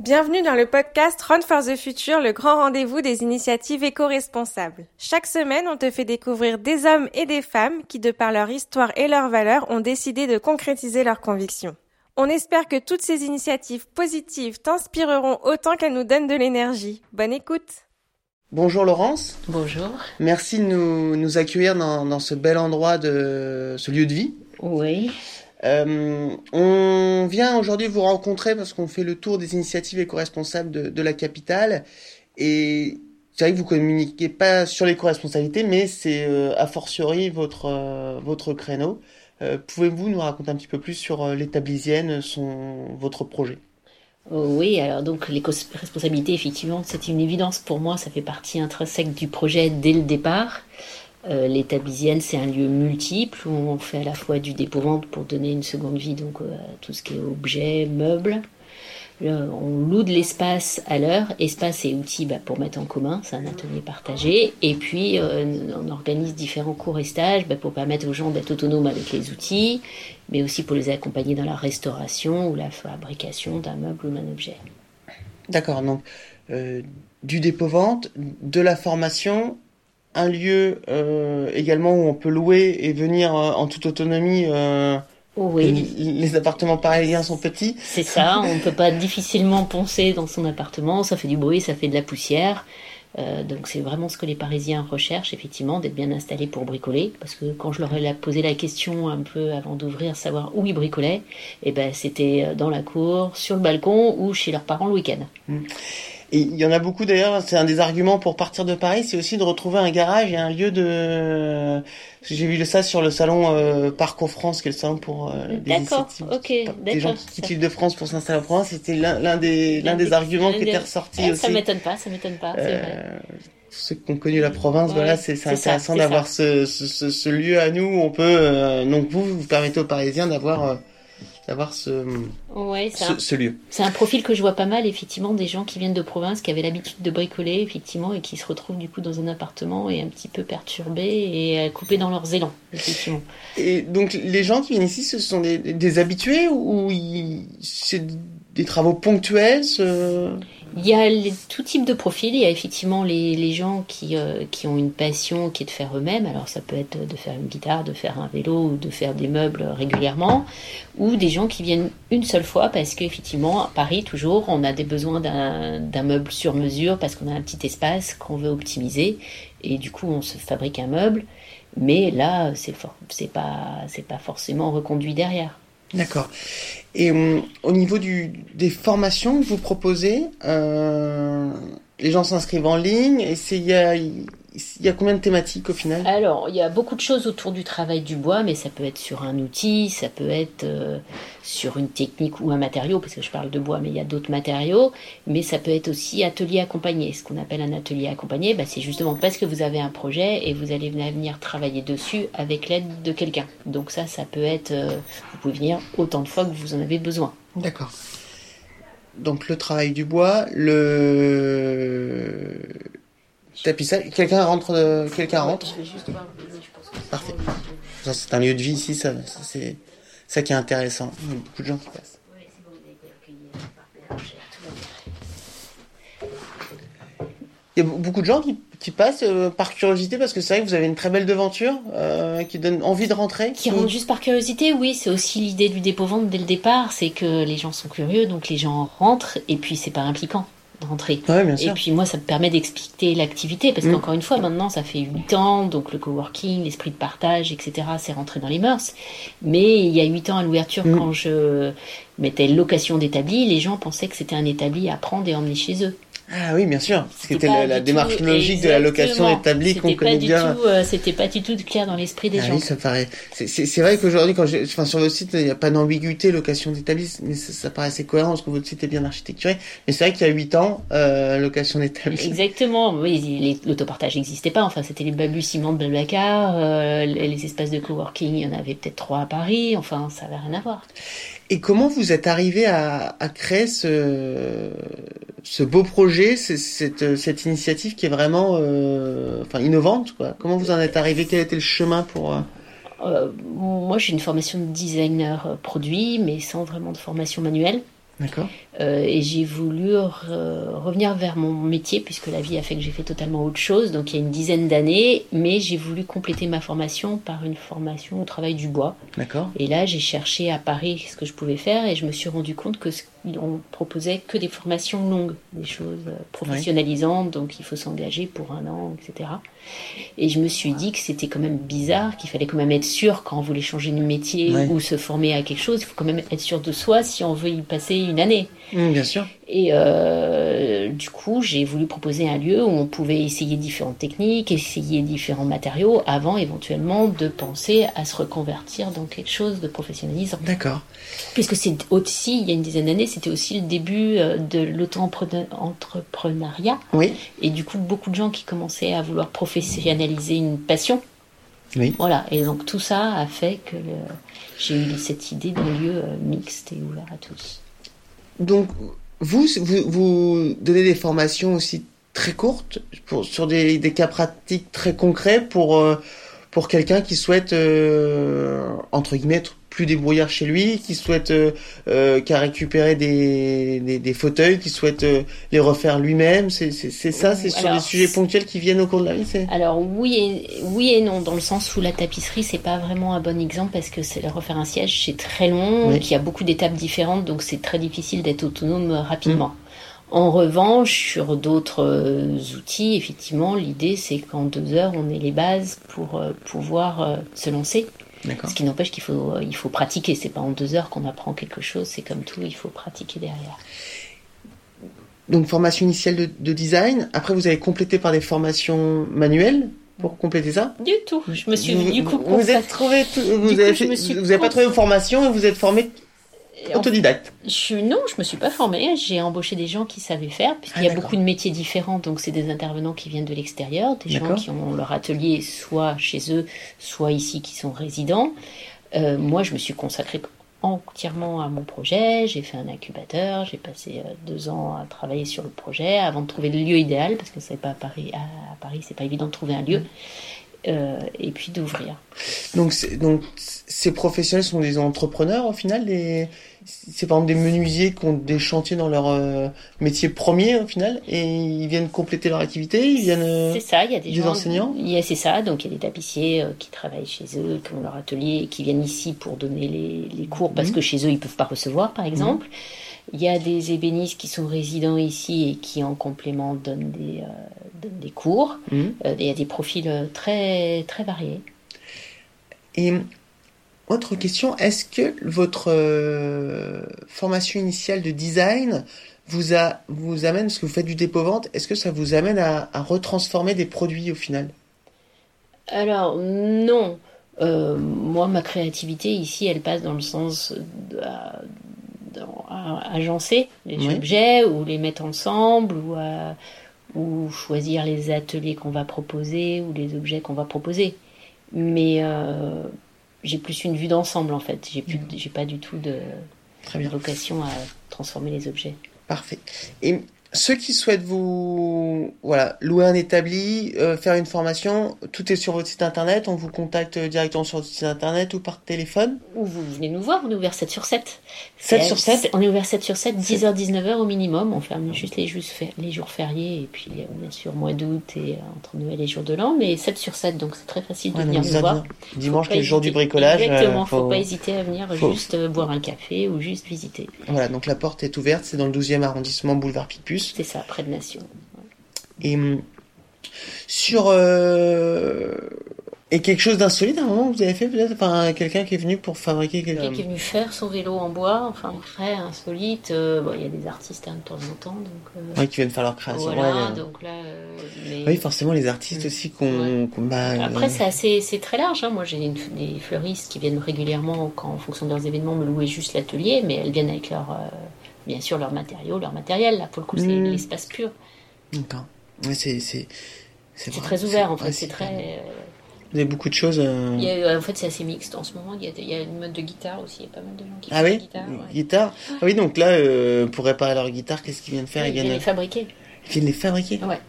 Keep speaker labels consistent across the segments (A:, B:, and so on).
A: Bienvenue dans le podcast Run for the Future, le grand rendez-vous des initiatives éco-responsables. Chaque semaine, on te fait découvrir des hommes et des femmes qui, de par leur histoire et leurs valeurs, ont décidé de concrétiser leurs convictions. On espère que toutes ces initiatives positives t'inspireront autant qu'elles nous donnent de l'énergie. Bonne écoute
B: Bonjour Laurence.
C: Bonjour.
B: Merci de nous, nous accueillir dans, dans, ce bel endroit de ce lieu de vie.
C: Oui.
B: Euh, on vient aujourd'hui vous rencontrer parce qu'on fait le tour des initiatives éco-responsables de, la capitale. Et c'est vrai que vous communiquez pas sur l'éco-responsabilité, mais c'est euh, a fortiori votre, euh, votre créneau. Pouvez-vous nous raconter un petit peu plus sur l'établisienne, votre projet?
C: Oui, alors donc l'éco-responsabilité, effectivement, c'est une évidence pour moi, ça fait partie intrinsèque du projet dès le départ. Euh, c'est un lieu multiple où on fait à la fois du dépôt-vente pour donner une seconde vie donc euh, à tout ce qui est objets, meubles. Là, on loue de l'espace à l'heure, espace et outils bah, pour mettre en commun, c'est un atelier partagé. Et puis euh, on organise différents cours et stages bah, pour permettre aux gens d'être autonomes avec les outils, mais aussi pour les accompagner dans la restauration ou la fabrication d'un meuble ou d'un objet.
B: D'accord, donc euh, du dépôt-vente, de la formation un lieu euh, également où on peut louer et venir euh, en toute autonomie. Euh,
C: oui.
B: Les appartements parisiens sont petits.
C: C'est ça, on peut pas difficilement poncer dans son appartement, ça fait du bruit, ça fait de la poussière. Euh, donc c'est vraiment ce que les Parisiens recherchent, effectivement, d'être bien installés pour bricoler. Parce que quand je leur ai posé la question un peu avant d'ouvrir, savoir où ils bricolaient, et ben, c'était dans la cour, sur le balcon ou chez leurs parents le week-end.
B: Mmh. Et il y en a beaucoup d'ailleurs, c'est un des arguments pour partir de Paris, c'est aussi de retrouver un garage et un lieu de... J'ai vu ça sur le salon euh, Parcours France, qui est le salon pour euh,
C: des initiatives. Ok,
B: Des gens qui quittent de France pour s'installer en France, c'était l'un des, l'un des arguments qui était ressorti
C: eh,
B: aussi.
C: Ça m'étonne pas, ça m'étonne pas, c'est vrai.
B: Ceux qui ont connu la province, ouais, voilà, c'est intéressant d'avoir ce, ce, ce, lieu à nous où on peut... Euh, donc vous, vous permettez aux Parisiens d'avoir d'avoir ce,
C: ouais,
B: ce,
C: un,
B: ce, lieu.
C: C'est un profil que je vois pas mal, effectivement, des gens qui viennent de province, qui avaient l'habitude de bricoler, effectivement, et qui se retrouvent du coup dans un appartement et un petit peu perturbés et coupés dans leurs élans, effectivement.
B: Et donc les gens qui viennent ici, ce sont des, des habitués ou c'est des travaux ponctuels ce...
C: Il y a tout type de profil. Il y a effectivement les, gens qui, euh, qui ont une passion qui est de faire eux-mêmes. Alors ça peut être de faire une guitare, de faire un vélo de faire des meubles régulièrement. Ou des gens qui viennent une seule fois parce qu'effectivement, à Paris, toujours, on a des besoins d'un meuble sur mesure parce qu'on a un petit espace qu'on veut optimiser. Et du coup, on se fabrique un meuble. Mais là, c'est pas, pas forcément reconduit derrière.
B: D'accord. Et euh, au niveau du, des formations que vous proposez, euh, les gens s'inscrivent en ligne et il y a combien de thématiques au final?
C: Alors, il y a beaucoup de choses autour du travail du bois, mais ça peut être sur un outil, ça peut être euh, sur une technique ou un matériau, parce que je parle de bois, mais il y a d'autres matériaux, mais ça peut être aussi atelier accompagné. Ce qu'on appelle un atelier accompagné, bah, c'est justement parce que vous avez un projet et vous allez venir travailler dessus avec l'aide de quelqu'un. Donc ça, ça peut être, euh, vous pouvez venir autant de fois que vous en avez besoin.
B: D'accord. Donc le travail du bois, le tapissage. Quelqu'un rentre, de... quelqu'un rentre. Parfait. C'est un lieu de vie ici, ça, c'est ça qui est intéressant. Il y a beaucoup de gens qui passent. Il y a beaucoup de gens qui, qui passent euh, par curiosité parce que c'est vrai que vous avez une très belle devanture euh, qui donne envie de rentrer.
C: Qui rentrent juste par curiosité, oui. C'est aussi l'idée du dépôt-vente dès le départ, c'est que les gens sont curieux, donc les gens rentrent et puis c'est pas impliquant d'entrer.
B: Ouais, bien sûr.
C: Et puis moi, ça me permet d'expliquer l'activité, parce mmh. qu'encore une fois, maintenant, ça fait 8 ans, donc le coworking, l'esprit de partage, etc., c'est rentré dans les mœurs. Mais il y a 8 ans à l'ouverture, mmh. quand je mettais location d'établi, les gens pensaient que c'était un établi à prendre et emmener chez eux.
B: Ah oui, bien sûr. C'était la, la démarche logique de la location établie qu'on connaît bien.
C: Euh, c'était pas du tout clair dans l'esprit des
B: ah
C: gens.
B: Oui, ça paraît. C'est vrai qu'aujourd'hui, quand enfin, sur votre site, il n'y a pas d'ambiguïté location d'établi, mais ça, ça paraissait cohérent parce que votre site est bien architecturé. Mais c'est vrai qu'il y a 8 ans, euh, location d'établi.
C: Exactement. Oui, l'autopartage n'existait pas. Enfin, c'était les balbutiements de Blablacar, euh, les espaces de coworking, il y en avait peut-être trois à Paris. Enfin, ça n'avait rien à voir.
B: Et comment vous êtes arrivé à, à créer ce, ce beau projet, cette, cette initiative qui est vraiment euh, enfin, innovante quoi? Comment vous en êtes arrivé? Quel était le chemin pour... Euh...
C: Euh, moi, j'ai une formation de designer produit, mais sans vraiment de formation manuelle.
B: D'accord.
C: Euh, et j'ai voulu revenir vers mon métier, puisque la vie a fait que j'ai fait totalement autre chose, donc il y a une dizaine d'années, mais j'ai voulu compléter ma formation par une formation au travail du bois.
B: D'accord.
C: Et là, j'ai cherché à Paris ce que je pouvais faire, et je me suis rendu compte que on proposait que des formations longues, des choses professionnalisantes, donc il faut s'engager pour un an, etc. Et je me suis dit que c'était quand même bizarre, qu'il fallait quand même être sûr quand on voulait changer de métier ou se former à quelque chose, il faut quand même être sûr de soi si on veut y passer une année.
B: Mmh, bien sûr.
C: Et euh, du coup, j'ai voulu proposer un lieu où on pouvait essayer différentes techniques, essayer différents matériaux, avant éventuellement de penser à se reconvertir dans quelque chose de professionnalisant.
B: D'accord.
C: Puisque c'est aussi, il y a une dizaine d'années, c'était aussi le début euh, de l'auto-entrepreneuriat.
B: Oui.
C: Et du coup, beaucoup de gens qui commençaient à vouloir professionnaliser une passion.
B: Oui.
C: Voilà. Et donc tout ça a fait que j'ai eu cette idée d'un lieu euh, mixte et ouvert à tous.
B: Donc, vous, vous, donnez des formations aussi très courtes pour, sur des, cas pratiques très concrets pour, euh, pour quelqu'un qui souhaite, euh, entre guillemets, plus débrouillard chez lui, qui souhaite, euh, euh qui a récupéré des, des, fauteuils, qui souhaite les refaire lui-même. C'est ça, c'est sur des sujets ponctuels qui viennent au cours de la vie.
C: Alors oui et oui et non, dans le sens où la tapisserie c'est pas vraiment un bon exemple parce que c'est refaire un siège, c'est très long, il y a beaucoup d'étapes différentes, donc c'est très difficile d'être autonome rapidement. Mm. En revanche, sur d'autres euh, outils, effectivement, l'idée c'est qu'en deux heures, on ait les bases pour euh, pouvoir euh, se lancer. Ce qui n'empêche qu'il faut, il faut pratiquer. C'est pas en deux heures qu'on apprend quelque chose. C'est comme tout, il faut pratiquer derrière.
B: Donc formation initiale de, design. Après, vous avez complété par des formations manuelles pour compléter ça?
C: Du tout. Je me suis du coup.
B: Vous, êtes trouvé, vous, avez, vous avez pas trouvé une formation et vous êtes formé Autodidacte.
C: Je non, je me suis pas formée. J'ai embauché des gens qui savaient faire, puisqu'il y a ah, beaucoup de métiers différents. Donc, c'est des intervenants qui viennent de l'extérieur, des gens qui ont leur atelier soit chez eux, soit ici, qui sont résidents. Euh, moi, je me suis consacrée entièrement à mon projet. J'ai fait un incubateur. J'ai passé euh, deux ans à travailler sur le projet avant de trouver le lieu idéal, parce que c'est pas à Paris. À Paris, c'est pas évident de trouver un lieu. Euh, et puis d'ouvrir.
B: Donc, donc ces professionnels sont des entrepreneurs au final des... C'est par exemple des menuisiers qui ont des chantiers dans leur euh, métier premier au final et ils viennent compléter leur activité, ils viennent. Euh,
C: c'est ça, il y a des,
B: des enseignants.
C: Il c'est ça, donc il y a des tapissiers qui travaillent chez eux, qui ont leur atelier, et qui viennent ici pour donner les, les cours parce mhm. que chez eux ils peuvent pas recevoir par exemple. Mhm. Il y a des ébénistes qui sont résidents ici et qui en complément donnent des, des cours. Mmh. Euh, il y a des profils euh, très, très variés.
B: Et autre question, est-ce que votre euh, formation initiale de design vous, a, vous amène, parce que vous faites du dépôt-vente, est-ce que ça vous amène à, retransformer des produits au final?
C: Alors non. moi, ma créativité ici, elle passe dans le sens d'agencer les objets ou les mettre ensemble ou à ou choisir les ateliers qu'on va proposer ou les objets qu'on va proposer. Mais euh, j'ai plus une vue d'ensemble en fait. J'ai plus, j'ai pas du tout de, Très bien. vocation à transformer les objets.
B: Parfait. Et ceux qui souhaitent vous voilà louer un établi, euh, faire une formation, tout est sur votre site internet. On vous contacte directement sur votre site internet ou par téléphone.
C: Ou vous venez nous voir, on est ouvert 7 sur 7.
B: 7 sur 7
C: On est ouvert 7 sur 7, 10h, 19h au minimum. On ferme juste les, les jours fériés et puis euh, bien sûr mois d'août et euh, entre Noël et jour de l'an, mais 7 sur 7, donc c'est très facile de venir nous voir.
B: Dimanche, le jour du bricolage.
C: Exactement, faut... faut pas hésiter à venir juste boire un café ou juste visiter.
B: Voilà, donc la porte est ouverte, c'est dans le 12e arrondissement, boulevard Picpus.
C: C'est ça, près de Nation.
B: Et hum, sur euh, et quelque chose d'insolite à un moment vous avez fait peut-être enfin quelqu'un qui est venu pour fabriquer
C: quelque quelqu'un qui est venu faire son vélo en bois enfin très insolite euh, bon il y a des artistes hein, de temps en temps donc euh,
B: oui qui viennent faire leur création
C: voilà, donc là
B: oui forcément les artistes aussi qu'on
C: bah, après c'est assez c'est très large hein. moi j'ai des fleuristes qui viennent régulièrement quand en fonction de leurs événements me louer juste l'atelier mais elles viennent avec leur bien sûr leurs matériaux, leur matériel. Là, pour le coup, c'est hmm. l'espace pur.
B: D'accord. c'est c'est
C: très ouvert en fait. c'est très. Euh,
B: vous avez beaucoup de choses. Euh,
C: il y a, en fait, c'est assez mixte en ce moment. Il y, a, il y, a, une mode de guitare aussi. Il y a pas mal de gens qui
B: ah
C: font
B: oui
C: guitare.
B: Guitare. Ah oui, donc là, euh, pour réparer leur guitare, qu'est-ce qu'ils viennent faire?
C: Ils, viennent les fabriquer.
B: Ils viennent les fabriquer.
C: Ouais.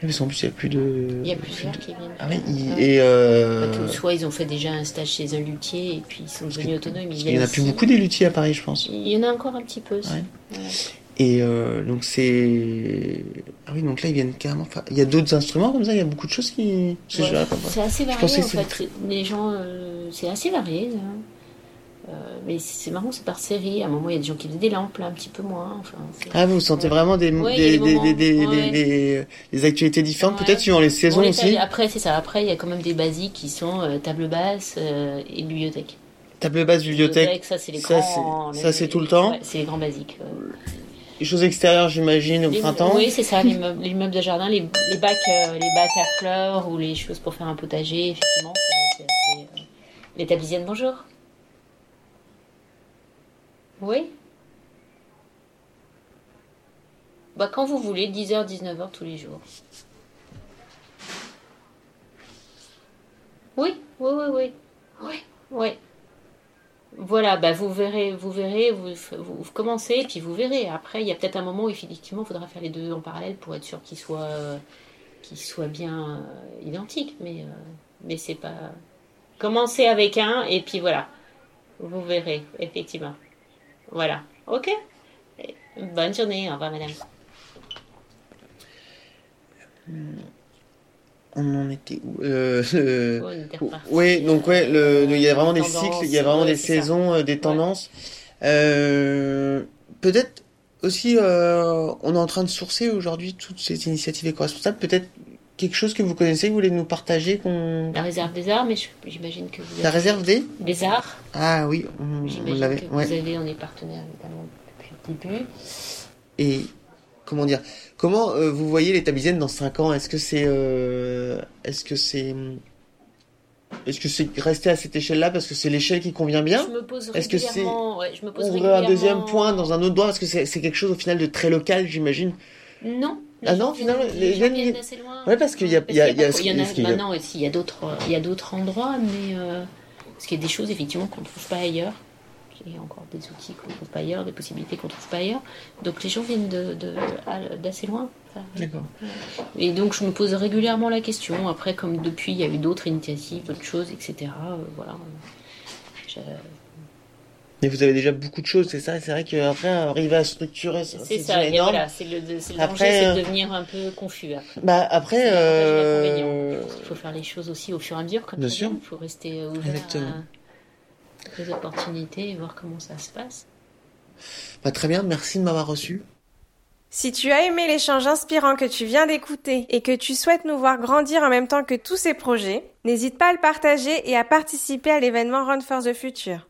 B: Parce qu'en plus, il n'y a plus de.
C: Il y a plusieurs qui viennent.
B: Ah oui, il- et euh,
C: Soit ils ont fait déjà un stage chez un luthier et puis ils sont devenus autonomes. ils
B: il n'y en a plus beaucoup des luthiers à Paris, je pense.
C: Il y en a encore un petit peu. aussi.
B: Ouais.
C: Ouais.
B: Et euh, donc c'est. Ah oui, donc là, ils viennent carrément. Il y a d'autres instruments comme ça, il y a beaucoup de choses qui.
C: Ouais,
B: voir.
C: C'est assez varié en fait. Les gens, euh, c'est assez varié. hein. Euh, mais c'est marrant, c'est par série. À un moment, il y a des gens qui faisaient des lampes, là, un petit peu moins. Enfin,
B: Ah, vous sentez vraiment des,
C: Ouais,
B: des,
C: des
B: des,
C: ouais.
B: actualités différentes, peut-être suivant les saisons
C: les
B: aussi.
C: Après, c'est ça. Après, il y a quand même des basiques qui sont euh, table basse euh, et bibliothèque.
B: Table basse, bibliothèque.
C: ça, c'est les
B: ça,
C: grands.
B: c'est- ça, c'est tout le temps
C: c'est les grands basiques.
B: Les choses extérieures, j'imagine, au
C: Les-
B: printemps.
C: Oui, c'est ça, les meubles, les meubles de jardin, les, les bacs, euh, les bacs à fleurs ou les choses pour faire un potager, effectivement. c'est Les tablisiennes, bonjour. Oui Bah, quand vous voulez, 10h, 19h tous les jours. Oui, oui, oui, oui. Oui, oui. Voilà, bah vous verrez, vous verrez, vous, vous, vous commencez, puis vous verrez. Après, il y a peut-être un moment où effectivement, il faudra faire les deux en parallèle pour être sûr qu'ils soient, euh, qu'ils soient bien euh, identiques. Mais, euh, mais c'est pas. Commencez avec un, et puis voilà. Vous verrez, effectivement. Voilà. Ok Bonne journée. Au revoir, madame.
B: On en était où euh,
C: Oh, reparti.
B: Oui, donc ouais, le, il y a vraiment des cycles, il y a vraiment
C: ouais,
B: des saisons, euh, des tendances. Euh, Peut-être aussi, euh, on est en train de sourcer aujourd'hui toutes ces initiatives éco-responsables. Peut-être quelque chose que vous connaissez, que vous voulez nous partager, qu'on...
C: La réserve des arts, mais j'imagine que vous
B: La réserve des
C: des arts.
B: Ah oui, on, on l'avait.
C: que
B: Ouais.
C: vous avez, on est partenaire évidemment depuis le début.
B: Et comment dire Comment euh, vous voyez les tablisiennes dans 5 ans? Est-ce que c'est euh, est-ce que c'est est-ce que c'est resté à cette échelle-là parce que c'est l'échelle qui convient bien?
C: Je me pose
B: Est-ce que c'est
C: ouais, je me pose
B: Ouvrir
C: régulièrement...
B: un deuxième point dans un autre doigt parce que c'est quelque chose au final de très local, j'imagine?
C: Non.
B: Ah non, finalement, les
C: gens viennent d'assez loin.
B: Ouais, parce qu'il y a- il y a- il y a
C: y en a maintenant aussi. Il y a d'autres, il y a d'autres endroits, mais euh, parce qu'il y a des choses effectivement qu'on ne trouve pas ailleurs. Il y a encore des outils qu'on ne trouve pas ailleurs, des possibilités qu'on ne trouve pas ailleurs. Donc les gens viennent de, d'assez loin.
B: D'accord.
C: Et donc je me pose régulièrement la question. Après, comme depuis, il y a eu d'autres initiatives, d'autres choses, etc. euh, voilà. Je-
B: Mais vous avez déjà beaucoup de choses, c'est ça. C'est vrai qu'après arriver à structurer, ça,
C: C'est
B: déjà
C: ça. Et
B: énorme.
C: voilà, c'est le, le
B: Après,
C: danger, c'est
B: euh,
C: de devenir un peu confus après.
B: Bah après, euh.
C: Il faut faire les choses aussi au fur et à mesure, comme
B: Bien
C: ça
B: sûr.
C: Il faut rester euh, ouvert
B: Exactement.
C: à les opportunités et voir comment ça se passe.
B: bah, très bien. Merci de m'avoir reçu.
A: Si tu as aimé l'échange inspirant que tu viens d'écouter et que tu souhaites nous voir grandir en même temps que tous ces projets, n'hésite pas à le partager et à participer à l'événement Run for the Future.